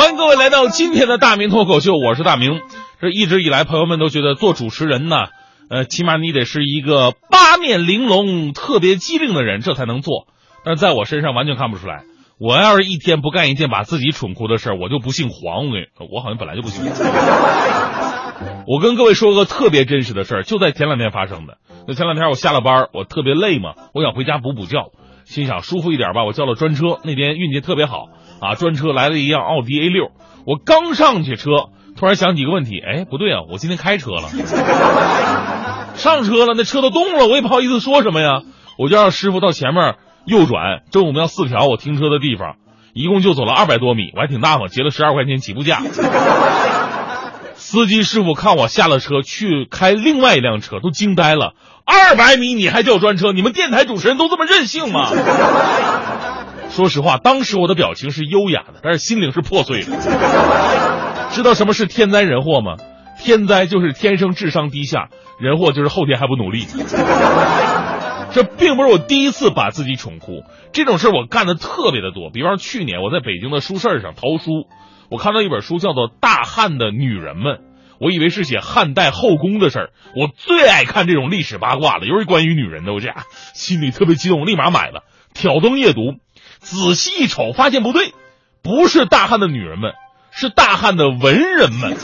欢迎各位来到今天的大明脱口秀，我是大明。这一直以来，朋友们都觉得做主持人呢，呃，起码你得是一个八面玲珑、特别机灵的人，这才能做。但是在我身上完全看不出来。我要是一天不干一件把自己蠢哭的事儿，我就不姓黄。我跟你，我好像本来就不姓黄。我跟各位说个特别真实的事儿，就在前两天发生的。那前两天我下了班，我特别累嘛，我想回家补补觉，心想舒服一点吧，我叫了专车。那天运气特别好啊，专车来了一辆奥迪 A 六。我刚上去车，突然想几个问题，哎，不对啊，我今天开车了。上车了，那车都动了，我也不好意思说什么呀，我就让师傅到前面。右转正午庙四条，我停车的地方，一共就走了二百多米，我还挺大方，结了十二块钱起步价。司机师傅看我下了车去开另外一辆车，都惊呆了。二百米你还叫专车？你们电台主持人都这么任性吗？说实话，当时我的表情是优雅的，但是心灵是破碎的。知道什么是天灾人祸吗？天灾就是天生智商低下，人祸就是后天还不努力。这并不是我第一次把自己宠哭，这种事我干的特别的多。比方说去年我在北京的书市上淘书，我看到一本书叫做《大汉的女人们》，我以为是写汉代后宫的事儿。我最爱看这种历史八卦了，尤其关于女人的，我这心里特别激动，立马买了，挑灯夜读，仔细一瞅，发现不对，不是大汉的女人们，是大汉的文人们。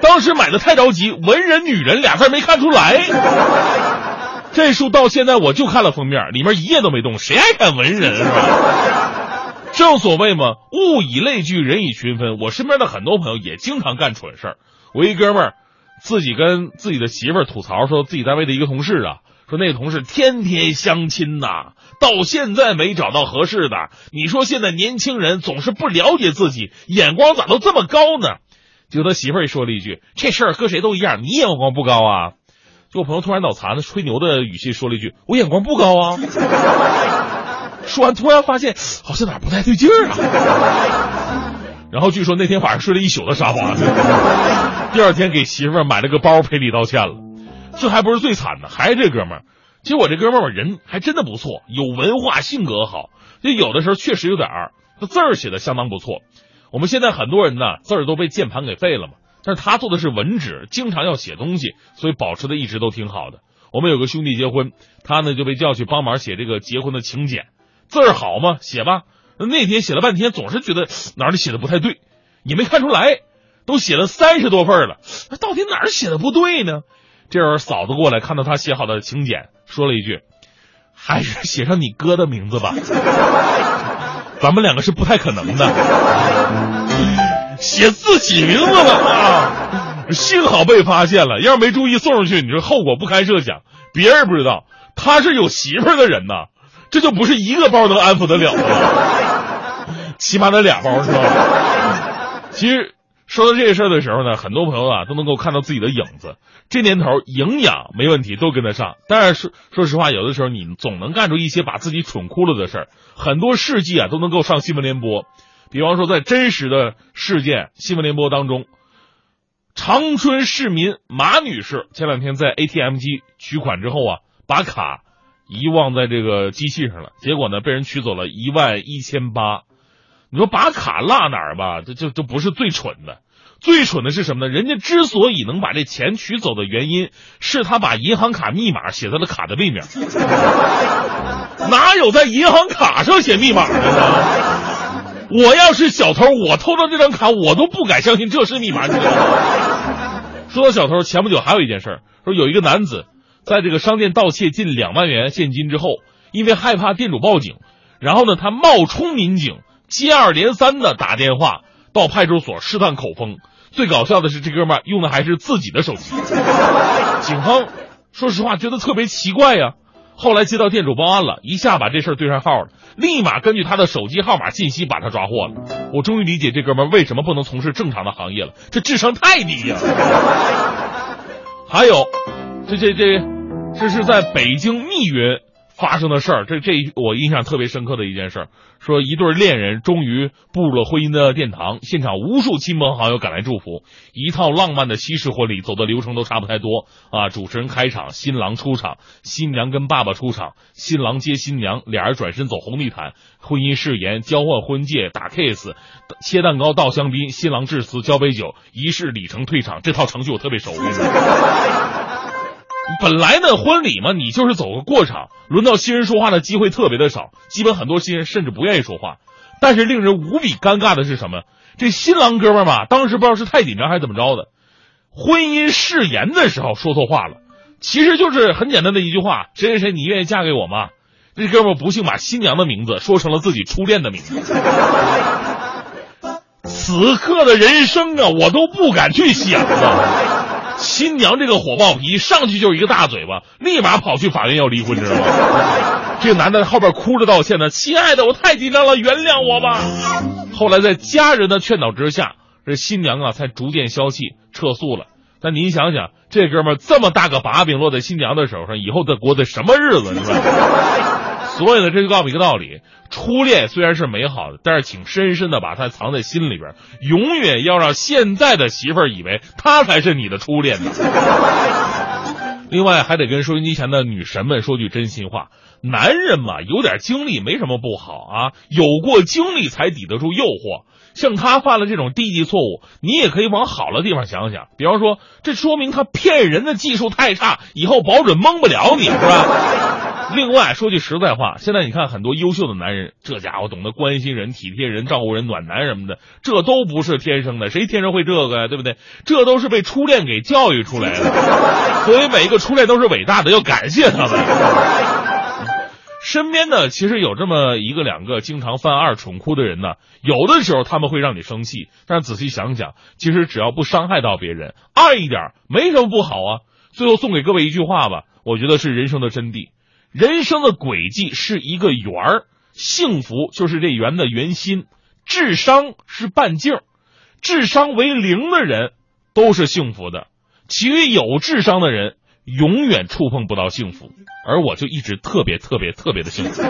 当时买的太着急，文人女人俩字没看出来。这书到现在我就看了封面，里面一页都没动。谁爱看文人是吧？正所谓嘛，物以类聚，人以群分。我身边的很多朋友也经常干蠢事儿。我一哥们儿自己跟自己的媳妇儿吐槽，说自己单位的一个同事啊，说那个同事天天相亲呐，到现在没找到合适的。你说现在年轻人总是不了解自己，眼光咋都这么高呢？就他媳妇儿说了一句：“这事儿搁谁都一样，你眼光不高啊。”就我朋友突然脑残的吹牛的语气说了一句：“我眼光不高啊。” 说完突然发现好像哪不太对劲儿啊。然后据说那天晚上睡了一宿的沙发，第二天给媳妇儿买了个包赔礼道歉了。这还不是最惨的，还是这哥们儿。其实我这哥们儿人还真的不错，有文化，性格好。就有的时候确实有点儿，他字儿写的相当不错。我们现在很多人呢字儿都被键盘给废了嘛。但是他做的是文职，经常要写东西，所以保持的一直都挺好的。我们有个兄弟结婚，他呢就被叫去帮忙写这个结婚的请柬，字儿好吗？写吧。那天写了半天，总是觉得 哪里写的不太对，也没看出来。都写了三十多份了，到底哪儿写的不对呢？这时候嫂子过来，看到他写好的请柬，说了一句：“还是写上你哥的名字吧，咱们两个是不太可能的。”写自己名字了啊！幸好被发现了，要是没注意送上去，你说后果不堪设想。别人不知道，他是有媳妇儿的人呐，这就不是一个包能安抚得了的，起码得俩包是吧？其实说到这个事儿的时候呢，很多朋友啊都能够看到自己的影子。这年头营养没问题，都跟得上。但是说说实话，有的时候你总能干出一些把自己蠢哭了的事儿，很多事迹啊都能够上新闻联播。比方说，在真实的事件新闻联播当中，长春市民马女士前两天在 ATM 机取款之后啊，把卡遗忘在这个机器上了，结果呢，被人取走了一万一千八。你说把卡落哪儿吧，这就就不是最蠢的，最蠢的是什么呢？人家之所以能把这钱取走的原因，是他把银行卡密码写在了卡的背面，哪有在银行卡上写密码的呢？我要是小偷，我偷到这张卡，我都不敢相信这是密码。说到小偷，前不久还有一件事，说有一个男子在这个商店盗窃近两万元现金之后，因为害怕店主报警，然后呢，他冒充民警，接二连三的打电话到派出所试探口风。最搞笑的是，这哥们用的还是自己的手机。警方说实话觉得特别奇怪呀。后来接到店主报案了，一下把这事儿对上号了，立马根据他的手机号码信息把他抓获了。我终于理解这哥们为什么不能从事正常的行业了，这智商太低呀！还有，这这这，这是在北京密云发生的事儿，这这我印象特别深刻的一件事，说一对恋人终于步入了婚姻的殿堂，现场无数亲朋好友赶来祝福，一套浪漫的西式婚礼，走的流程都差不太多啊。主持人开场，新郎出场，新娘跟爸爸出场，新郎接新娘，俩人转身走红地毯，婚姻誓言，交换婚戒，打 kiss，切蛋糕，倒香槟，新郎致辞，交杯酒，仪式礼成退场，这套程序我特别熟。本来呢，婚礼嘛，你就是走个过场，轮到新人说话的机会特别的少，基本很多新人甚至不愿意说话。但是令人无比尴尬的是什么？这新郎哥们儿嘛，当时不知道是太紧张还是怎么着的，婚姻誓言的时候说错话了，其实就是很简单的一句话：谁谁谁，你愿意嫁给我吗？这哥们儿不幸把新娘的名字说成了自己初恋的名字。此刻的人生啊，我都不敢去想啊。新娘这个火爆脾气上去就是一个大嘴巴，立马跑去法院要离婚，知道吗？这个男的后边哭着道歉呢：“亲爱的，我太紧张了，原谅我吧。”后来在家人的劝导之下，这新娘啊才逐渐消气撤诉了。但您想想，这哥们这么大个把柄落在新娘的手上，以后得过的什么日子？是吧？所以呢，这就告诉一个道理：初恋虽然是美好的，但是请深深的把它藏在心里边，永远要让现在的媳妇儿以为她才是你的初恋呢。另外，还得跟收音机前的女神们说句真心话：男人嘛，有点经历没什么不好啊，有过经历才抵得住诱惑。像他犯了这种低级错误，你也可以往好的地方想想，比方说，这说明他骗人的技术太差，以后保准蒙不了你，是吧？另外说句实在话，现在你看很多优秀的男人，这家伙懂得关心人、体贴人、照顾人、暖男什么的，这都不是天生的，谁天生会这个呀？对不对？这都是被初恋给教育出来的。所以每一个初恋都是伟大的，要感谢他们。身边呢，其实有这么一个两个经常犯二蠢哭的人呢，有的时候他们会让你生气，但是仔细想想，其实只要不伤害到别人，爱一点没什么不好啊。最后送给各位一句话吧，我觉得是人生的真谛。人生的轨迹是一个圆儿，幸福就是这圆的圆心，智商是半径，智商为零的人都是幸福的，其余有智商的人永远触碰不到幸福，而我就一直特别特别特别的幸福。